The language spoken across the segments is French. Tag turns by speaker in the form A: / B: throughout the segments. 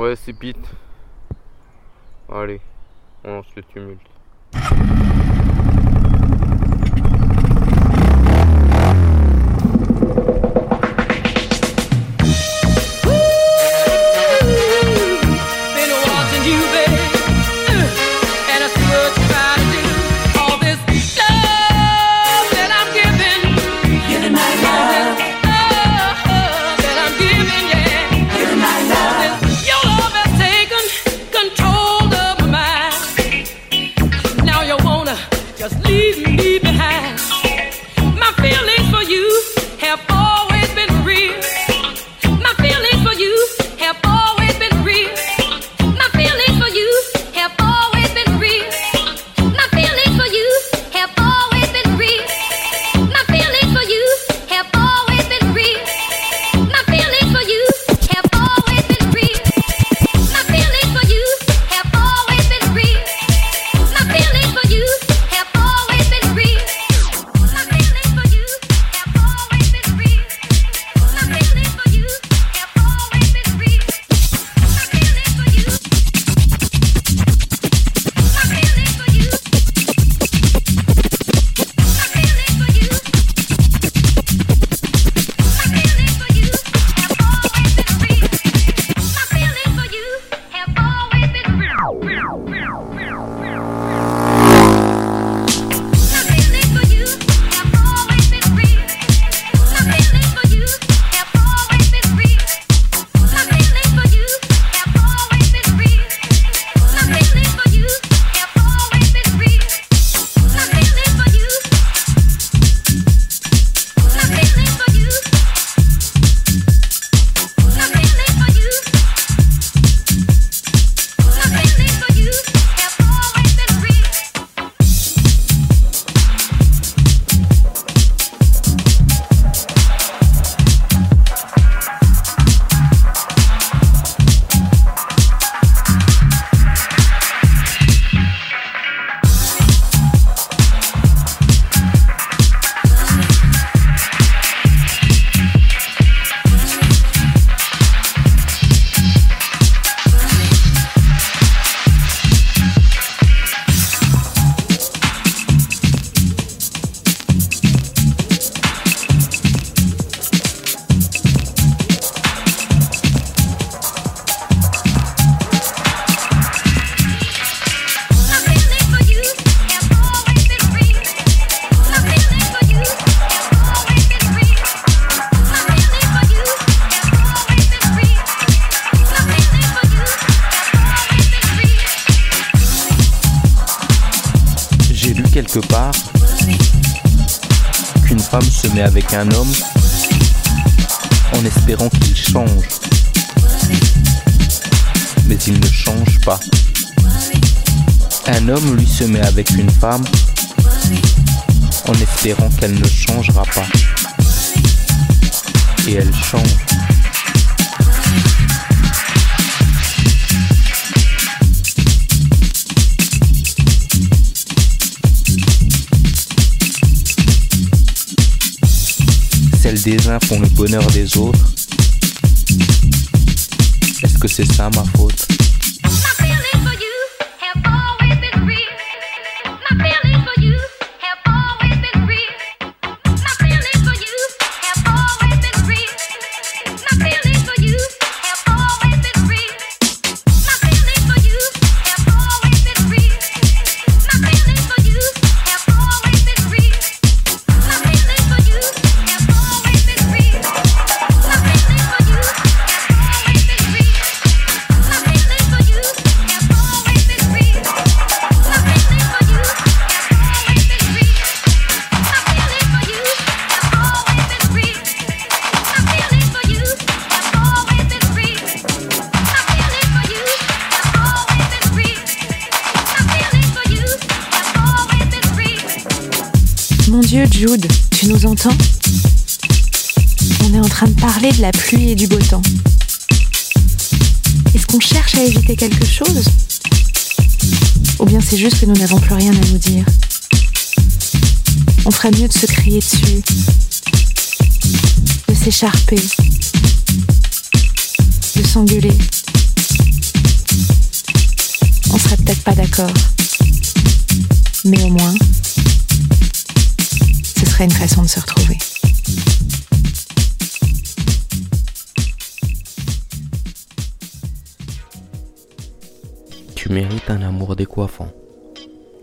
A: Ouais, c'est Pete. Allez, on lance le tumulte.
B: Se met avec un homme en espérant qu'il change. Mais il ne change pas. Un homme lui se met avec une femme en espérant qu'elle ne changera pas. Et elle change. des uns font le bonheur des autres. Est-ce que c'est ça ma faute?
C: Dieu Jude, tu nous entends? On est en train de parler de la pluie et du beau temps. Est-ce qu'on cherche à éviter quelque chose? Ou bien c'est juste que nous n'avons plus rien à nous dire? On ferait mieux de se crier dessus, de s'écharper, de s'engueuler. On serait peut-être pas d'accord, mais au moins une façon de se retrouver.
B: Tu mérites un amour décoiffant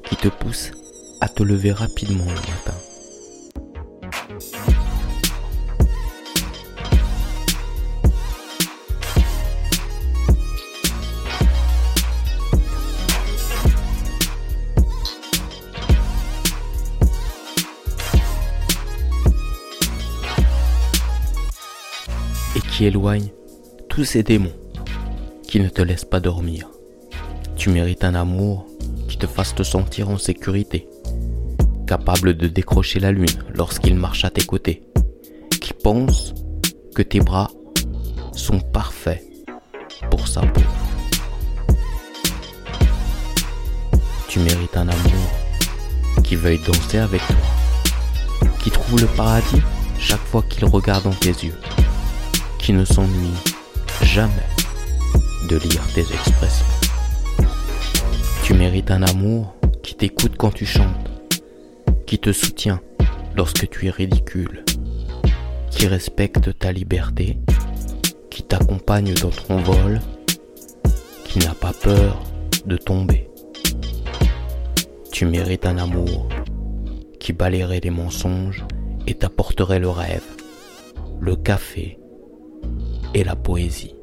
B: qui te pousse à te lever rapidement le matin. Qui éloigne tous ces démons qui ne te laissent pas dormir. Tu mérites un amour qui te fasse te sentir en sécurité, capable de décrocher la lune lorsqu'il marche à tes côtés, qui pense que tes bras sont parfaits pour sa peau. Tu mérites un amour qui veuille danser avec toi, qui trouve le paradis chaque fois qu'il regarde dans tes yeux, qui ne s'ennuie jamais de lire tes expressions. Tu mérites un amour qui t'écoute quand tu chantes, qui te soutient lorsque tu es ridicule, qui respecte ta liberté, qui t'accompagne dans ton vol, qui n'a pas peur de tomber. Tu mérites un amour qui balayerait les mensonges et t'apporterait le rêve, le café et la poésie.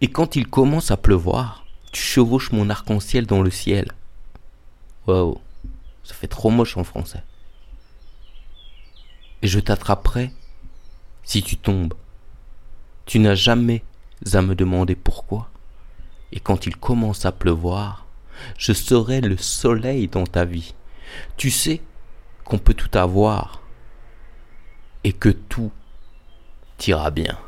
B: Et quand il commence à pleuvoir, tu chevauches mon arc-en-ciel dans le ciel. Waouh, ça fait trop moche en français. Et je t'attraperai si tu tombes. Tu n'as jamais à me demander pourquoi. Et quand il commence à pleuvoir, je serai le soleil dans ta vie. Tu sais qu'on peut tout avoir et que tout ira bien.